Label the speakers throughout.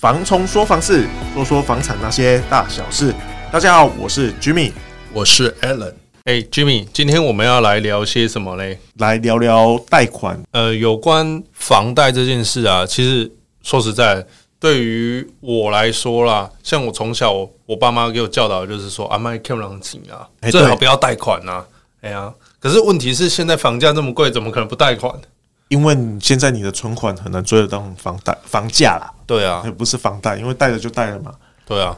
Speaker 1: 房冲说房事，说说房产那些大小事。大家好，我是 Jimmy，
Speaker 2: 我是 Alan。
Speaker 3: 哎、hey，Jimmy，今天我们要来聊些什么嘞？
Speaker 1: 来聊聊贷款。
Speaker 3: 呃，有关房贷这件事啊，其实说实在，对于我来说啦，像我从小我，我爸妈给我教导，就是说啊，买看不上钱啊，欸、最好不要贷款啊。哎呀、啊，可是问题是现在房价这么贵，怎么可能不贷款？
Speaker 1: 因为现在你的存款很难追得到房贷房价啦。
Speaker 3: 对啊，也
Speaker 1: 不是房贷，因为贷了就贷了嘛。
Speaker 3: 对啊，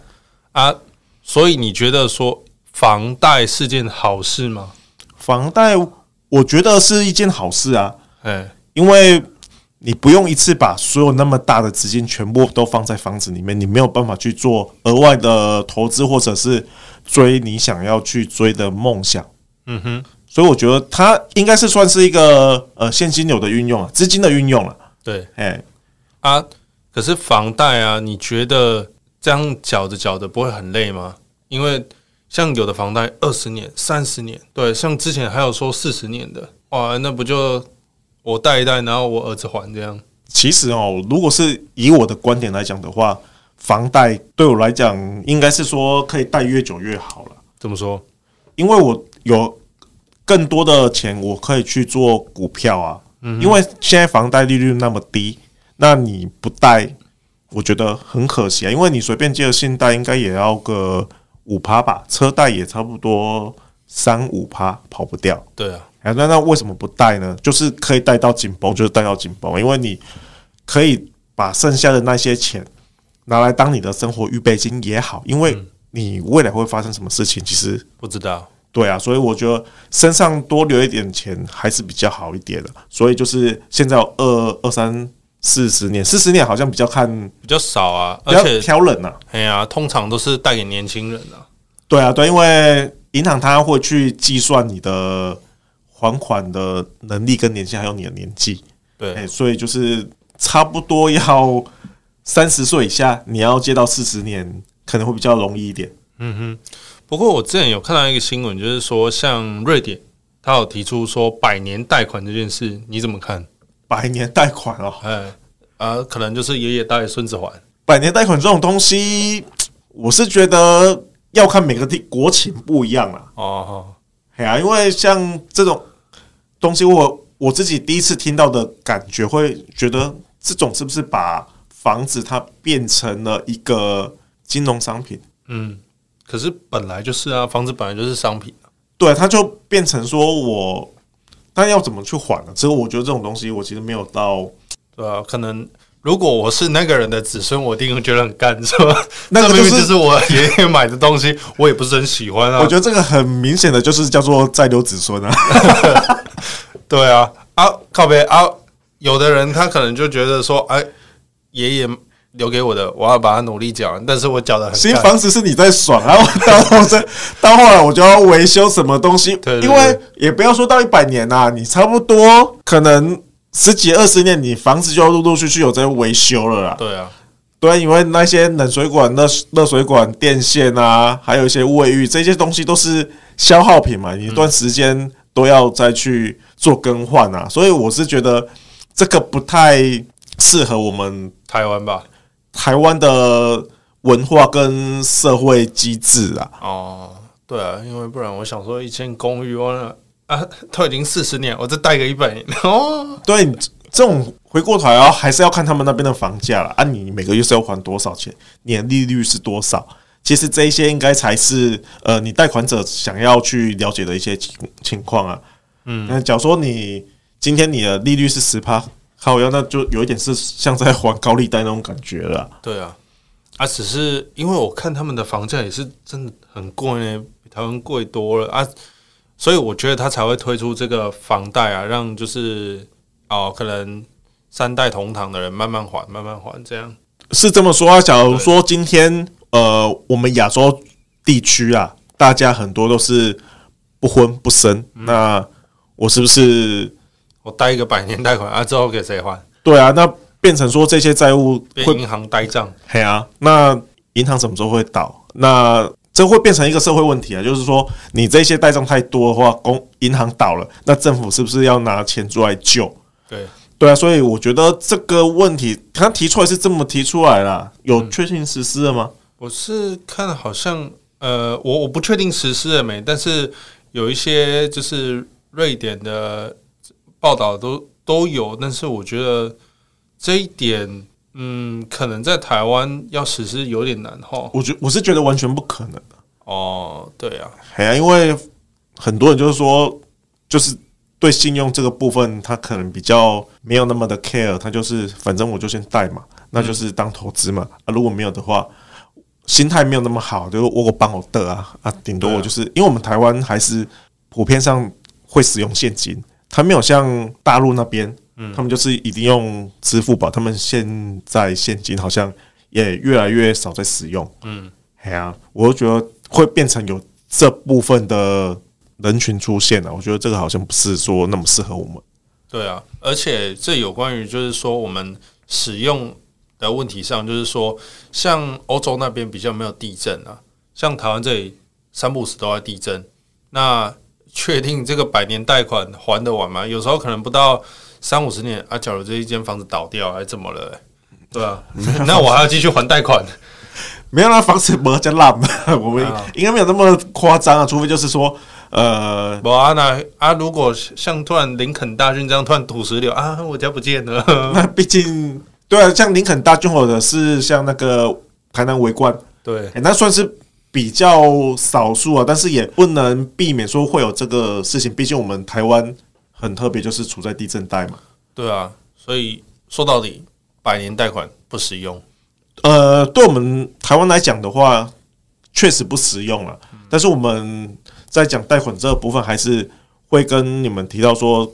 Speaker 3: 啊，所以你觉得说房贷是件好事吗？
Speaker 1: 房贷我觉得是一件好事啊。
Speaker 3: 哎，
Speaker 1: 因为你不用一次把所有那么大的资金全部都放在房子里面，你没有办法去做额外的投资，或者是追你想要去追的梦想。
Speaker 3: 嗯哼。
Speaker 1: 所以我觉得它应该是算是一个呃现金流的运用啊，资金的运用了。
Speaker 3: 对，
Speaker 1: 哎
Speaker 3: 啊，可是房贷啊，你觉得这样缴着缴着不会很累吗？因为像有的房贷二十年、三十年，对，像之前还有说四十年的，哇，那不就我贷一贷，然后我儿子还这样？
Speaker 1: 其实哦，如果是以我的观点来讲的话，房贷对我来讲应该是说可以贷越久越好了。
Speaker 3: 怎么说？
Speaker 1: 因为我有。更多的钱我可以去做股票啊，因为现在房贷利率那么低，那你不贷，我觉得很可惜啊。因为你随便借个信贷应该也要个五趴吧，车贷也差不多三五趴，跑不掉。
Speaker 3: 对啊，
Speaker 1: 那那为什么不贷呢？就是可以贷到紧绷，就是贷到紧绷，因为你可以把剩下的那些钱拿来当你的生活预备金也好，因为你未来会发生什么事情，其实
Speaker 3: 不知道。
Speaker 1: 对啊，所以我觉得身上多留一点钱还是比较好一点的。所以就是现在有二二三四十年，四十年好像比较看
Speaker 3: 比较少啊，而且
Speaker 1: 挑人呐。
Speaker 3: 哎呀，通常都是带给年轻人啊。
Speaker 1: 对啊，对，因为银行它会去计算你的还款的能力跟年限，还有你的年纪。
Speaker 3: 对，
Speaker 1: 欸，所以就是差不多要三十岁以下，你要借到四十年，可能会比较容易一点。
Speaker 3: 嗯哼。不过我之前有看到一个新闻，就是说像瑞典，他有提出说百年贷款这件事，你怎么看？
Speaker 1: 百年贷款哦，
Speaker 3: 哎，啊，可能就是爷爷贷孙子还。
Speaker 1: 百年贷款这种东西，我是觉得要看每个地国情不一样了。
Speaker 3: 哦，
Speaker 1: 哎呀，因为像这种东西，我我自己第一次听到的感觉，会觉得这种是不是把房子它变成了一个金融商品？
Speaker 3: 嗯。可是本来就是啊，房子本来就是商品啊。
Speaker 1: 对，它就变成说我，但要怎么去还呢？其实我觉得这种东西，我其实没有到，
Speaker 3: 对啊，可能如果我是那个人的子孙，我一定会觉得很干，是吧？
Speaker 1: 那个
Speaker 3: 明明就是我爷爷买的东西，我也不是很喜欢啊。
Speaker 1: 我觉得这个很明显的就是叫做在留子孙啊。
Speaker 3: 对啊，啊，靠北啊，有的人他可能就觉得说，哎，爷爷。留给我的，我要把它努力缴，但是我缴的很。
Speaker 1: 新房子是你在爽，然后到后这到后来我就要维修什么东西，因为也不要说到一百年呐，你差不多可能十几二十年，你房子就要陆陆续续有在维修了啦。
Speaker 3: 对啊，
Speaker 1: 对，因为那些冷水管、热热水管、电线啊，还有一些卫浴这些东西都是消耗品嘛，你一段时间都要再去做更换啊，所以我是觉得这个不太适合我们
Speaker 3: 台湾吧。
Speaker 1: 台湾的文化跟社会机制啊，
Speaker 3: 哦，对啊，因为不然我想说，一间公寓我啊，都已经四十年，我再贷个一百年哦。
Speaker 1: 对，这种回过头来还是要看他们那边的房价了啊，你每个月是要还多少钱，年利率是多少？其实这一些应该才是呃，你贷款者想要去了解的一些情情况啊。嗯，那假如说你今天你的利率是十趴。好呀，那就有一点是像在还高利贷那种感觉了。
Speaker 3: 对啊，啊，只是因为我看他们的房价也是真的很贵呢，比台湾贵多了啊，所以我觉得他才会推出这个房贷啊，让就是哦，可能三代同堂的人慢慢还，慢慢还，这样
Speaker 1: 是这么说啊。假如说今天呃，我们亚洲地区啊，大家很多都是不婚不生，嗯，那我是不是？
Speaker 3: 我贷一个百年贷款啊，之后给谁还？
Speaker 1: 对啊，那变成说这些债务会
Speaker 3: 银行呆账。
Speaker 1: 嘿啊，那银行什么时候会倒？那这会变成一个社会问题啊，就是说你这些呆账太多的话，公银行倒了，那政府是不是要拿钱出来救？
Speaker 3: 对
Speaker 1: 对啊，所以我觉得这个问题他提出来是这么提出来啦，有确定实施了吗？嗯、
Speaker 3: 我是看好像呃，我我不确定实施了没，但是有一些就是瑞典的报道都都有，但是我觉得这一点。嗯，可能在台湾要实施有点难哈。
Speaker 1: 我觉我是觉得完全不可能的。
Speaker 3: 哦，对啊，
Speaker 1: 哎呀，因为很多人就是说，就是对信用这个部分，他可能比较没有那么的 care，他就是反正我就先贷嘛，那就是当投资嘛。啊，如果没有的话，心态没有那么好，就是我我帮我的啊啊，顶多我就是因为我们台湾还是普遍上会使用现金，他没有像大陆那边。嗯，他们就是一定用支付宝，他们现在现金好像也越来越少在使用。嗯，哎呀，我就觉得会变成有这部分的人群出现了。我觉得这个好像不是说那么适合我们。
Speaker 3: 对啊，而且这有关于就是说我们使用的问题上，就是说像欧洲那边比较没有地震啊，像台湾这里三不五时都在地震。那确定这个百年贷款还得完吗？有时候可能不到。三五十年啊，假如这一间房子倒掉，还怎么了？对啊，那我还要继续还贷款？
Speaker 1: 没有那房子没这烂，我们应该没有那么夸张啊。除非就是说，呃，
Speaker 3: 不啊，那啊，如果像突然林肯大军这样突然土石流啊，我家不见了。
Speaker 1: 那毕竟对啊，像林肯大军或者是像那个台南围观，
Speaker 3: 对、
Speaker 1: 欸，那算是比较少数啊。但是也不能避免说会有这个事情，毕竟我们台湾。很特别，就是处在地震带嘛。
Speaker 3: 对啊，所以说到底，百年贷款不实用。
Speaker 1: 呃，对我们台湾来讲的话，确实不实用了。嗯、但是我们在讲贷款这个部分，还是会跟你们提到说，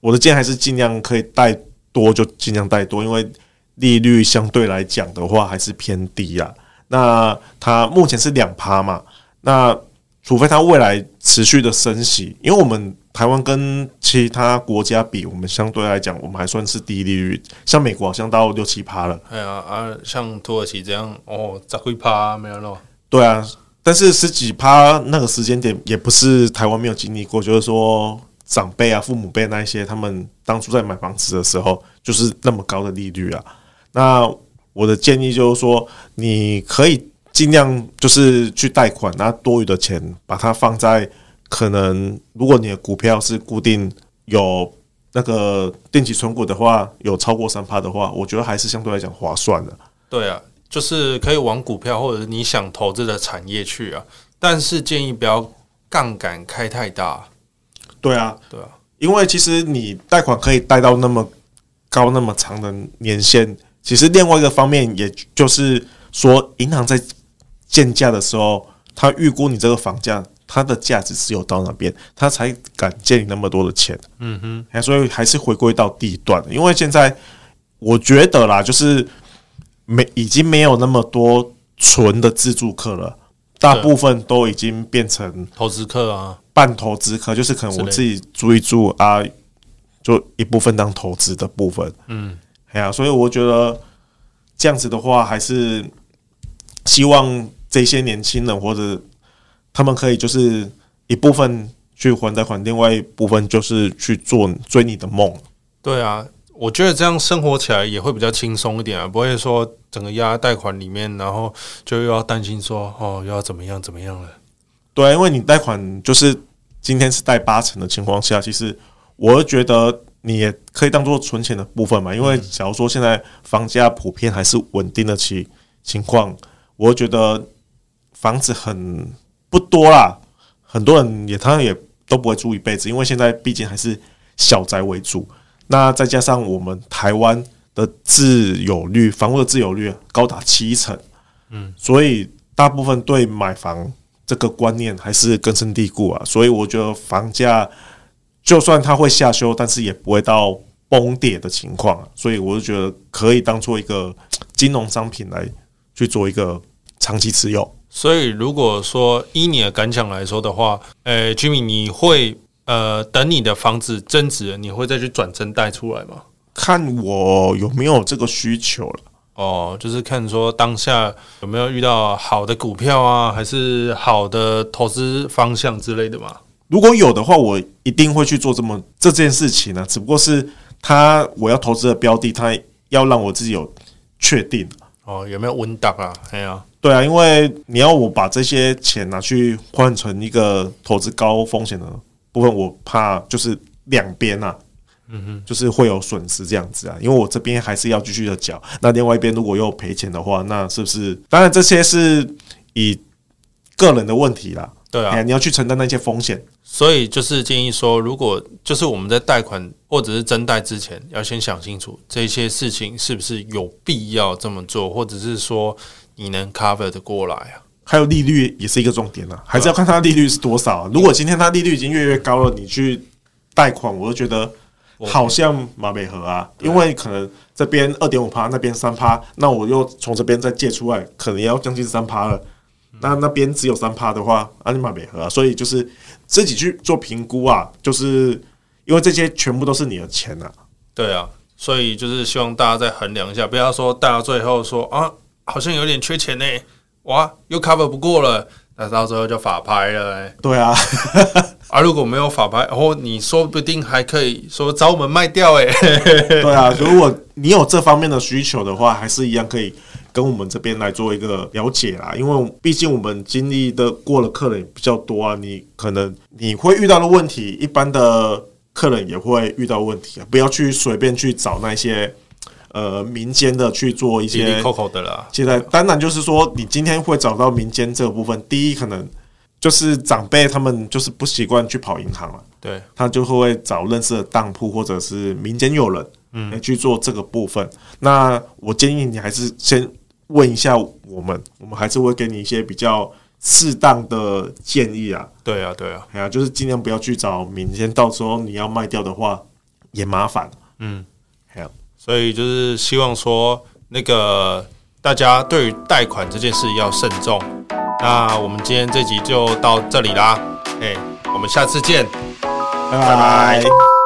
Speaker 1: 我的建议还是尽量可以贷多就尽量贷多，因为利率相对来讲的话还是偏低啊。那它目前是两趴嘛，那除非它未来持续的升息，因为我们。台湾跟其他国家比，我们相对来讲，我们还算是低利率。像美国好像到六七趴了。
Speaker 3: 哎呀啊，像土耳其这样，哦，十几趴没有了。
Speaker 1: 对啊，但是十几趴那个时间点，也不是台湾没有经历过。就是说，长辈啊、父母辈那一些，他们当初在买房子的时候，就是那么高的利率啊。那我的建议就是说，你可以尽量就是去贷款，拿多余的钱把它放在。可能如果你的股票是固定有那个定期存股的话，有超过三趴的话，我觉得还是相对来讲划算的。
Speaker 3: 对啊，就是可以往股票或者你想投资的产业去啊，但是建议不要杠杆开太大。
Speaker 1: 对啊，
Speaker 3: 对啊，
Speaker 1: 因为其实你贷款可以贷到那么高那么长的年限，其实另外一个方面，也就是说，银行在建价的时候，他预估你这个房价。它的价值只有到那边，他才敢借你那么多的钱。嗯哼，所以还是回归到地段，因为现在我觉得啦，就是没已经没有那么多纯的自住客了，大部分都已经变成
Speaker 3: 投资客啊，
Speaker 1: 半投资客，就是可能我自己住一住啊，就一部分当投资的部分。嗯，哎呀，所以我觉得这样子的话，还是希望这些年轻人或者。他们可以就是一部分去还贷款，另外一部分就是去做追你的梦。
Speaker 3: 对啊，我觉得这样生活起来也会比较轻松一点啊，不会说整个压贷款里面，然后就又要担心说哦，又要怎么样怎么样了。
Speaker 1: 对，因为你贷款就是今天是贷八成的情况下，其实我觉得你也可以当做存钱的部分嘛。因为假如说现在房价普遍还是稳定的情情况，我觉得房子很。不多啦，很多人也他也都不会住一辈子，因为现在毕竟还是小宅为主。那再加上我们台湾的自有率，房屋的自有率高达七成，嗯，所以大部分对买房这个观念还是根深蒂固啊。所以我觉得房价就算它会下修，但是也不会到崩跌的情况啊。所以我就觉得可以当做一个金融商品来去做一个长期持有。
Speaker 3: 所以，如果说依你的感想来说的话，呃，Jimmy，你会呃等你的房子增值，你会再去转增贷出来吗？
Speaker 1: 看我有没有这个需求了。
Speaker 3: 哦，就是看说当下有没有遇到好的股票啊，还是好的投资方向之类的嘛？
Speaker 1: 如果有的话，我一定会去做这么这件事情呢、啊。只不过是他我要投资的标的，他要让我自己有确定
Speaker 3: 哦，有没有温档啊？哎呀，
Speaker 1: 对啊，因为你要我把这些钱拿去换成一个投资高风险的部分，我怕就是两边啊，嗯哼，就是会有损失这样子啊。因为我这边还是要继续的缴，那另外一边如果又赔钱的话，那是不是？当然这些是以个人的问题啦。
Speaker 3: 对啊，
Speaker 1: 你要去承担那些风险，
Speaker 3: 所以就是建议说，如果就是我们在贷款或者是增贷之前，要先想清楚这些事情是不是有必要这么做，或者是说你能 cover 的过来啊？
Speaker 1: 还有利率也是一个重点啊，还是要看它利率是多少啊。如果今天它利率已经越来越高了，你去贷款，我就觉得好像马美河啊，因为可能这边二点五趴，那边三趴，那我又从这边再借出来，可能也要将近三趴了。那那边只有三趴的话，阿尼玛美合啊，所以就是自己去做评估啊，就是因为这些全部都是你的钱啊。
Speaker 3: 对啊，所以就是希望大家再衡量一下，不要说到最后说啊，好像有点缺钱呢，哇，又 cover 不过了，那到最后就法拍了欸。
Speaker 1: 对啊，
Speaker 3: 啊，如果没有法拍，然后你说不定还可以说找我们卖掉哎。
Speaker 1: 对啊，如果你有这方面的需求的话，还是一样可以。跟我们这边来做一个了解啦，因为毕竟我们经历的过了客人比较多啊，你可能你会遇到的问题，一般的客人也会遇到问题啊，不要去随便去找那些呃民间的去做一些
Speaker 3: 扣扣的啦。
Speaker 1: 现在当然就是说，你今天会找到民间这个部分，第一可能就是长辈他们就是不习惯去跑银行了，
Speaker 3: 对，
Speaker 1: 他就会找认识的当铺或者是民间友人，嗯，去做这个部分。那我建议你还是先。问一下我们，我们还是会给你一些比较适当的建议啊。
Speaker 3: 对啊，对啊，
Speaker 1: 哎呀，就是尽量不要去找民间，到时候你要卖掉的话也麻烦。
Speaker 3: 嗯，还有，所以就是希望说，那个大家对于贷款这件事要慎重。那我们今天这集就到这里啦，哎，我们下次见，
Speaker 1: 拜拜。